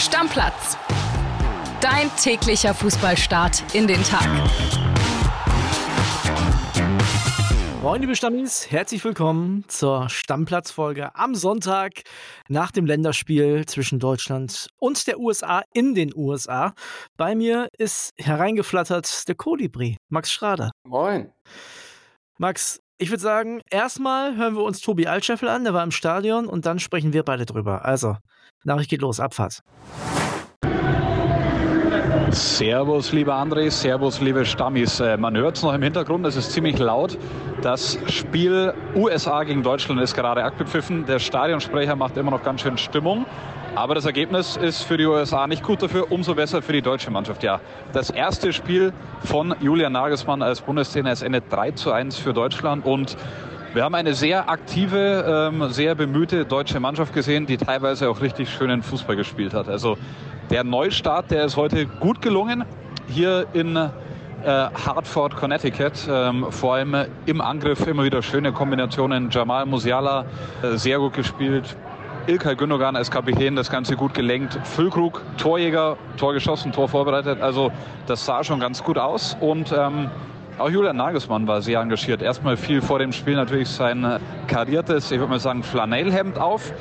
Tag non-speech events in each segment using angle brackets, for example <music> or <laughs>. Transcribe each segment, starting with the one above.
Stammplatz. Dein täglicher Fußballstart in den Tag. Moin, liebe Stammis, herzlich willkommen zur Stammplatzfolge am Sonntag nach dem Länderspiel zwischen Deutschland und der USA in den USA. Bei mir ist hereingeflattert der Kolibri, Max Schrader. Moin. Max, ich würde sagen, erstmal hören wir uns Tobi Altscheffel an, der war im Stadion, und dann sprechen wir beide drüber. Also, Nachricht geht los, Abfahrt. Servus, lieber André, Servus, liebe Stammis. Äh, man hört es noch im Hintergrund, es ist ziemlich laut. Das Spiel USA gegen Deutschland ist gerade abgepfiffen. Der Stadionsprecher macht immer noch ganz schön Stimmung. Aber das Ergebnis ist für die USA nicht gut dafür, umso besser für die deutsche Mannschaft. Ja, das erste Spiel von Julian Nagelsmann als Bundestrainer. Es endet 3 zu 1 für Deutschland und wir haben eine sehr aktive, ähm, sehr bemühte deutsche Mannschaft gesehen, die teilweise auch richtig schönen Fußball gespielt hat. Also der Neustart, der ist heute gut gelungen. Hier in äh, Hartford, Connecticut. Ähm, vor allem im Angriff immer wieder schöne Kombinationen. Jamal Musiala äh, sehr gut gespielt. Ilkay Gündogan als Kapitän das Ganze gut gelenkt. Füllkrug, Torjäger, Tor geschossen, Tor vorbereitet. Also das sah schon ganz gut aus. Und ähm, auch Julian Nagelsmann war sehr engagiert. Erstmal fiel vor dem Spiel natürlich sein äh, kariertes, ich würde mal sagen, Flanellhemd auf.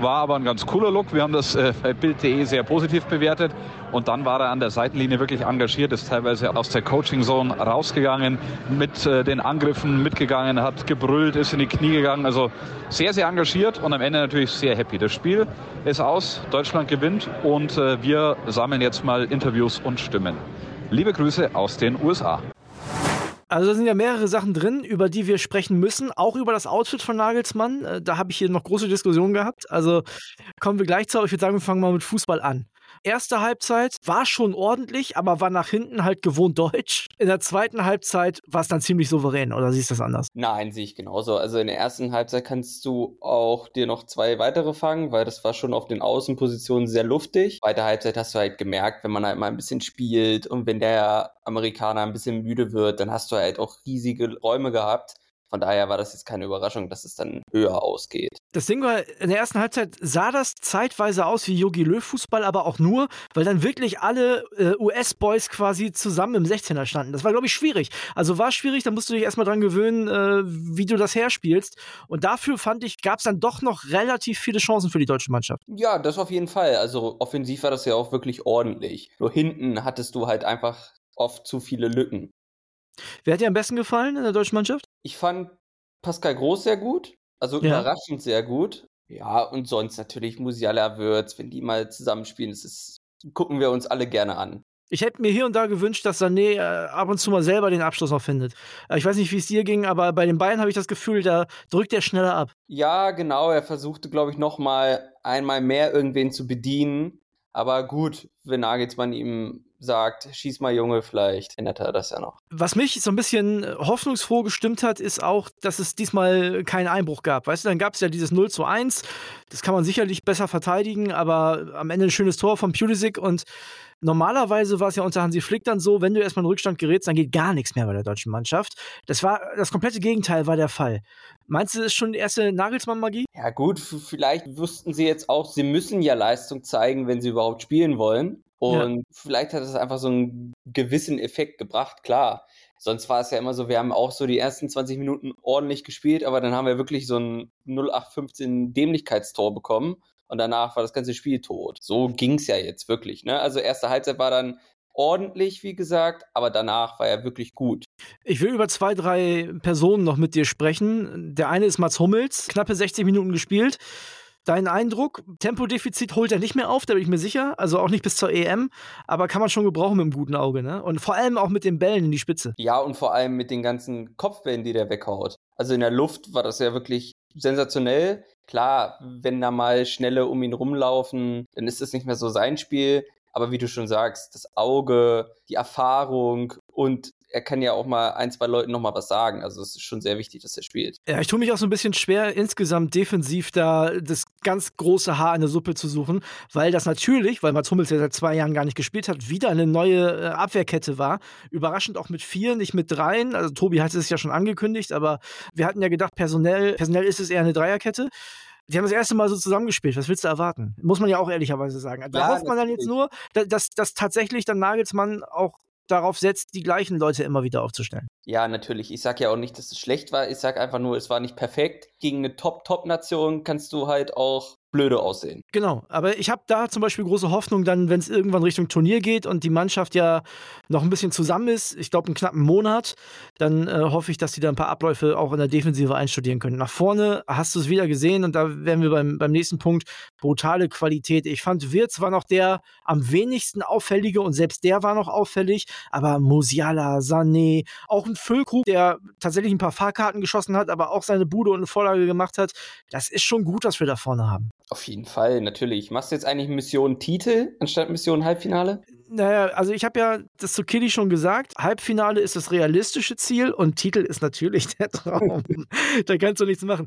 War aber ein ganz cooler Look. Wir haben das äh, bei Bild.de sehr positiv bewertet. Und dann war er an der Seitenlinie wirklich engagiert, ist teilweise aus der Coaching Zone rausgegangen, mit äh, den Angriffen mitgegangen, hat gebrüllt, ist in die Knie gegangen. Also sehr, sehr engagiert und am Ende natürlich sehr happy. Das Spiel ist aus, Deutschland gewinnt und äh, wir sammeln jetzt mal Interviews und Stimmen. Liebe Grüße aus den USA. Also da sind ja mehrere Sachen drin, über die wir sprechen müssen, auch über das Outfit von Nagelsmann. Äh, da habe ich hier noch große Diskussionen gehabt. Also kommen wir gleich zu, aber ich würde sagen, wir fangen mal mit Fußball an. Erste Halbzeit war schon ordentlich, aber war nach hinten halt gewohnt deutsch. In der zweiten Halbzeit war es dann ziemlich souverän, oder siehst du das anders? Nein, sehe ich genauso. Also in der ersten Halbzeit kannst du auch dir noch zwei weitere fangen, weil das war schon auf den Außenpositionen sehr luftig. Zweite Halbzeit hast du halt gemerkt, wenn man halt mal ein bisschen spielt und wenn der Amerikaner ein bisschen müde wird, dann hast du halt auch riesige Räume gehabt von daher war das jetzt keine Überraschung, dass es dann höher ausgeht. Das Ding war, in der ersten Halbzeit sah das zeitweise aus wie Yogi Löw Fußball, aber auch nur, weil dann wirklich alle äh, US-Boys quasi zusammen im 16er standen. Das war, glaube ich, schwierig. Also war schwierig, da musst du dich erstmal dran gewöhnen, äh, wie du das herspielst. Und dafür fand ich, gab es dann doch noch relativ viele Chancen für die deutsche Mannschaft. Ja, das auf jeden Fall. Also offensiv war das ja auch wirklich ordentlich. Nur hinten hattest du halt einfach oft zu viele Lücken. Wer hat dir am besten gefallen in der deutschen Mannschaft? Ich fand Pascal Groß sehr gut, also ja. überraschend sehr gut. Ja, und sonst natürlich Musiala Würz, wenn die mal zusammenspielen, das ist, gucken wir uns alle gerne an. Ich hätte mir hier und da gewünscht, dass Sané äh, ab und zu mal selber den Abschluss noch findet. Äh, ich weiß nicht, wie es dir ging, aber bei den Bayern habe ich das Gefühl, da drückt er schneller ab. Ja, genau. Er versuchte, glaube ich, noch mal einmal mehr irgendwen zu bedienen. Aber gut, wenn Nagelsmann ihm sagt, schieß mal Junge, vielleicht ändert er das ja noch. Was mich so ein bisschen äh, hoffnungsfroh gestimmt hat, ist auch, dass es diesmal keinen Einbruch gab. Weißt du, dann gab es ja dieses 0 zu 1. Das kann man sicherlich besser verteidigen, aber am Ende ein schönes Tor von Pulisic und Normalerweise war es ja unter Hansi Flick dann so, wenn du erstmal in Rückstand gerätst, dann geht gar nichts mehr bei der deutschen Mannschaft. Das war das komplette Gegenteil war der Fall. Meinst du, das ist schon die erste Nagelsmann-Magie? Ja, gut, vielleicht wussten sie jetzt auch, sie müssen ja Leistung zeigen, wenn sie überhaupt spielen wollen. Und ja. vielleicht hat es einfach so einen gewissen Effekt gebracht, klar. Sonst war es ja immer so, wir haben auch so die ersten 20 Minuten ordentlich gespielt, aber dann haben wir wirklich so ein 0815 Dämlichkeitstor bekommen und danach war das ganze Spiel tot. So ging es ja jetzt wirklich. Ne? Also erste Halbzeit war dann ordentlich, wie gesagt, aber danach war er wirklich gut. Ich will über zwei, drei Personen noch mit dir sprechen. Der eine ist Mats Hummels, knappe 60 Minuten gespielt. Dein Eindruck, Tempodefizit holt er nicht mehr auf, da bin ich mir sicher. Also auch nicht bis zur EM, aber kann man schon gebrauchen mit einem guten Auge, ne? Und vor allem auch mit den Bällen in die Spitze. Ja, und vor allem mit den ganzen Kopfbällen, die der weghaut. Also in der Luft war das ja wirklich sensationell. Klar, wenn da mal Schnelle um ihn rumlaufen, dann ist das nicht mehr so sein Spiel. Aber wie du schon sagst, das Auge, die Erfahrung und er kann ja auch mal ein, zwei Leuten noch mal was sagen. Also es ist schon sehr wichtig, dass er spielt. Ja, ich tue mich auch so ein bisschen schwer, insgesamt defensiv da das ganz große Haar in der Suppe zu suchen, weil das natürlich, weil Mats Hummels ja seit zwei Jahren gar nicht gespielt hat, wieder eine neue äh, Abwehrkette war. Überraschend auch mit vier, nicht mit dreien. Also Tobi hat es ja schon angekündigt, aber wir hatten ja gedacht, personell, personell ist es eher eine Dreierkette. die haben das erste Mal so zusammengespielt. Was willst du erwarten? Muss man ja auch ehrlicherweise sagen. Da ja, hofft man dann jetzt nur, dass, dass tatsächlich dann Nagelsmann auch darauf setzt, die gleichen Leute immer wieder aufzustellen. Ja, natürlich. Ich sage ja auch nicht, dass es schlecht war. Ich sage einfach nur, es war nicht perfekt. Gegen eine Top-Top-Nation kannst du halt auch blöde aussehen. Genau, aber ich habe da zum Beispiel große Hoffnung, dann, wenn es irgendwann Richtung Turnier geht und die Mannschaft ja noch ein bisschen zusammen ist, ich glaube einen knappen Monat, dann äh, hoffe ich, dass die da ein paar Abläufe auch in der Defensive einstudieren können. Nach vorne hast du es wieder gesehen und da wären wir beim, beim nächsten Punkt, brutale Qualität. Ich fand, Wirtz war noch der am wenigsten auffällige und selbst der war noch auffällig, aber Musiala, Sané, auch ein Füllkrug, der tatsächlich ein paar Fahrkarten geschossen hat, aber auch seine Bude und eine Vorlage gemacht hat, das ist schon gut, was wir da vorne haben. Auf jeden Fall, natürlich. Machst du jetzt eigentlich Mission Titel anstatt Mission Halbfinale? Naja, also ich habe ja das zu Kitty schon gesagt. Halbfinale ist das realistische Ziel und Titel ist natürlich der <laughs> Traum. da kannst du nichts machen.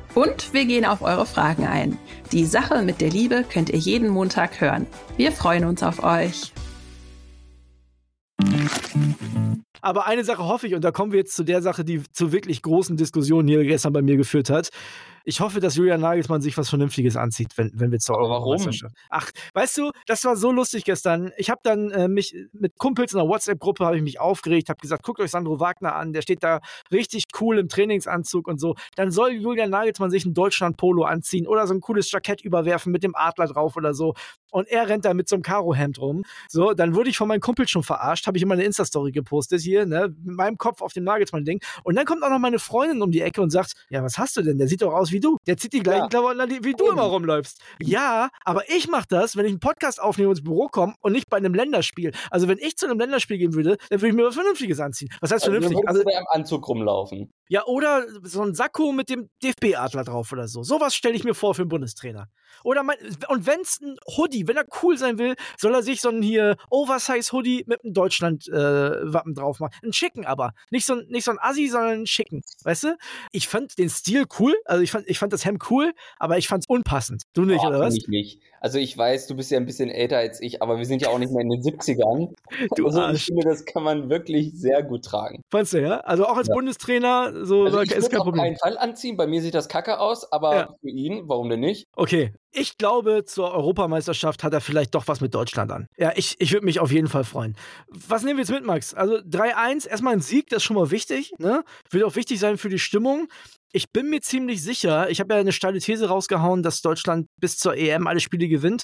Und wir gehen auf eure Fragen ein. Die Sache mit der Liebe könnt ihr jeden Montag hören. Wir freuen uns auf euch. Aber eine Sache hoffe ich, und da kommen wir jetzt zu der Sache, die zu wirklich großen Diskussionen hier gestern bei mir geführt hat. Ich hoffe, dass Julian Nagelsmann sich was Vernünftiges anzieht, wenn, wenn wir zur Europameisterschaft. Ach, weißt du, das war so lustig gestern. Ich habe dann äh, mich mit Kumpels in einer WhatsApp-Gruppe habe ich mich aufgeregt, habe gesagt, guckt euch Sandro Wagner an, der steht da richtig cool im Trainingsanzug und so. Dann soll Julian Nagelsmann sich ein Deutschland-Polo anziehen oder so ein cooles Jackett überwerfen mit dem Adler drauf oder so. Und er rennt da mit so einem Karohemd rum. So, dann wurde ich von meinen Kumpels schon verarscht, habe ich immer eine Insta-Story gepostet hier, ne, mit meinem Kopf auf dem Nagelsmann-Ding. Und dann kommt auch noch meine Freundin um die Ecke und sagt, ja, was hast du denn? Der sieht doch aus wie du. Der zieht die gleichen ja. Klamotten an, wie du immer rumläufst. Ja, aber ich mache das, wenn ich einen Podcast aufnehme und ins Büro komme und nicht bei einem Länderspiel. Also wenn ich zu einem Länderspiel gehen würde, dann würde ich mir was Vernünftiges anziehen. Was heißt also, vernünftig? Also im Anzug rumlaufen. Ja, oder so ein Sakko mit dem DFB-Adler drauf oder so. Sowas stelle ich mir vor für einen Bundestrainer. Oder mein, und wenn es ein Hoodie, wenn er cool sein will, soll er sich so ein hier Oversize-Hoodie mit einem Deutschland-Wappen äh, drauf machen. Ein schicken aber. Nicht so, ein, nicht so ein Assi, sondern ein schicken. Weißt du? Ich fand den Stil cool. Also ich fand, ich fand das Hemd cool, aber ich fand es unpassend. Du nicht, oh, oder was? Ich nicht. Also ich weiß, du bist ja ein bisschen älter als ich, aber wir sind ja auch nicht mehr in den 70ern. <laughs> Du also ich finde, das kann man wirklich sehr gut tragen. Fandst du, ja? Also auch als ja. Bundestrainer, so also ich ist kein Problem. auf keinen Fall anziehen. Bei mir sieht das kacke aus, aber ja. für ihn, warum denn nicht? Okay. Ich glaube, zur Europameisterschaft hat er vielleicht doch was mit Deutschland an. Ja, ich, ich würde mich auf jeden Fall freuen. Was nehmen wir jetzt mit, Max? Also 3-1, erstmal ein Sieg, das ist schon mal wichtig. Ne? Wird auch wichtig sein für die Stimmung. Ich bin mir ziemlich sicher, ich habe ja eine steile These rausgehauen, dass Deutschland bis zur EM alle Spiele gewinnt,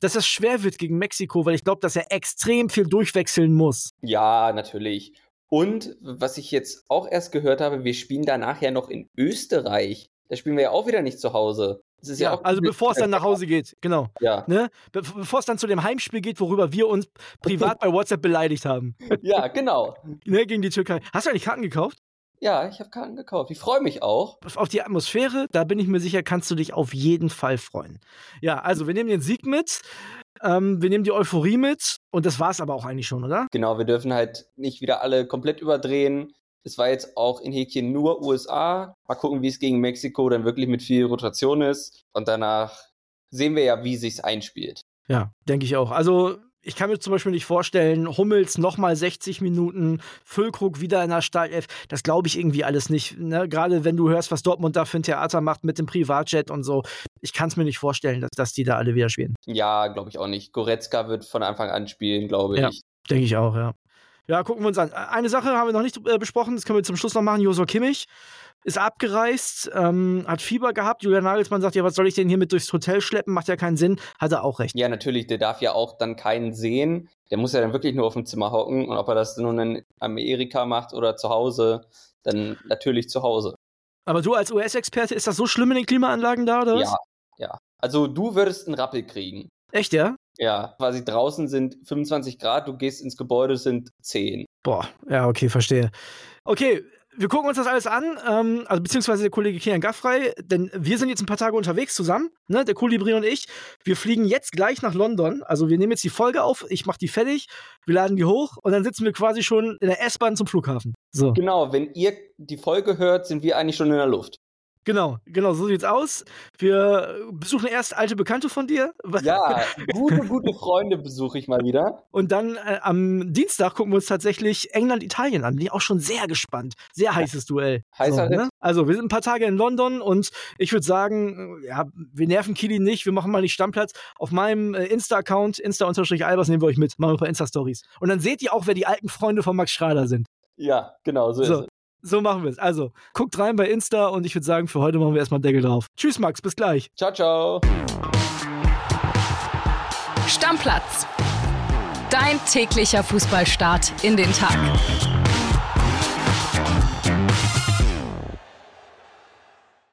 dass es schwer wird gegen Mexiko, weil ich glaube, dass er extrem viel durchwechseln muss. Ja, natürlich. Und was ich jetzt auch erst gehört habe, wir spielen danach ja noch in Österreich. Da spielen wir ja auch wieder nicht zu Hause. Ja, ja also bevor es dann nach Hause geht, genau. Ja. Ne? Be bevor es dann zu dem Heimspiel geht, worüber wir uns privat <laughs> bei WhatsApp beleidigt haben. Ja, genau. <laughs> ne, gegen die Türkei. Hast du eigentlich Karten gekauft? Ja, ich habe Karten gekauft. Ich freue mich auch. Auf die Atmosphäre, da bin ich mir sicher, kannst du dich auf jeden Fall freuen. Ja, also wir nehmen den Sieg mit. Ähm, wir nehmen die Euphorie mit und das war es aber auch eigentlich schon, oder? Genau, wir dürfen halt nicht wieder alle komplett überdrehen. Es war jetzt auch in Häkchen nur USA. Mal gucken, wie es gegen Mexiko dann wirklich mit viel Rotation ist. Und danach sehen wir ja, wie sich's einspielt. Ja, denke ich auch. Also ich kann mir zum Beispiel nicht vorstellen, Hummels nochmal 60 Minuten, Füllkrug wieder in der Startelf. Das glaube ich irgendwie alles nicht. Ne? Gerade wenn du hörst, was Dortmund da für ein Theater macht mit dem Privatjet und so. Ich kann es mir nicht vorstellen, dass, dass die da alle wieder spielen. Ja, glaube ich auch nicht. Goretzka wird von Anfang an spielen, glaube ich. Ja, denke ich auch, ja. Ja, gucken wir uns an. Eine Sache haben wir noch nicht äh, besprochen, das können wir zum Schluss noch machen. Josua Kimmich ist abgereist, ähm, hat Fieber gehabt. Julian Nagelsmann sagt, ja, was soll ich denn hier mit durchs Hotel schleppen? Macht ja keinen Sinn. Hat er auch recht. Ja, natürlich, der darf ja auch dann keinen sehen. Der muss ja dann wirklich nur auf dem Zimmer hocken. Und ob er das nun in Amerika macht oder zu Hause, dann natürlich zu Hause. Aber du als US-Experte, ist das so schlimm in den Klimaanlagen da, oder was? Ja, ja. Also du würdest einen Rappel kriegen. Echt, ja? Ja, quasi draußen sind 25 Grad, du gehst ins Gebäude, sind 10. Boah, ja, okay, verstehe. Okay, wir gucken uns das alles an, ähm, also beziehungsweise der Kollege Kian Gaffrey, denn wir sind jetzt ein paar Tage unterwegs zusammen, ne, der Kolibri und ich. Wir fliegen jetzt gleich nach London. Also wir nehmen jetzt die Folge auf, ich mache die fertig, wir laden die hoch und dann sitzen wir quasi schon in der S-Bahn zum Flughafen. So. Genau, wenn ihr die Folge hört, sind wir eigentlich schon in der Luft. Genau, genau, so sieht's aus. Wir besuchen erst alte Bekannte von dir. <laughs> Ja, gute, gute Freunde besuche ich mal wieder. Und dann äh, am Dienstag gucken wir uns tatsächlich England-Italien an. Bin ich auch schon sehr gespannt. Sehr heißes Duell. Heißer so, ne? Also, wir sind ein paar Tage in London und ich würde sagen, ja, wir nerven Kili nicht, wir machen mal nicht Stammplatz. Auf meinem äh, Insta-Account, Insta-Albers, nehmen wir euch mit, machen wir ein paar Insta-Stories. Und dann seht ihr auch, wer die alten Freunde von Max Schrader sind. Ja, genau, so, so. So machen wir es. Also, guckt rein bei Insta und ich würde sagen, für heute machen wir erstmal Deckel drauf. Tschüss, Max, bis gleich. Ciao, ciao. Stammplatz. Dein täglicher Fußballstart in den Tag.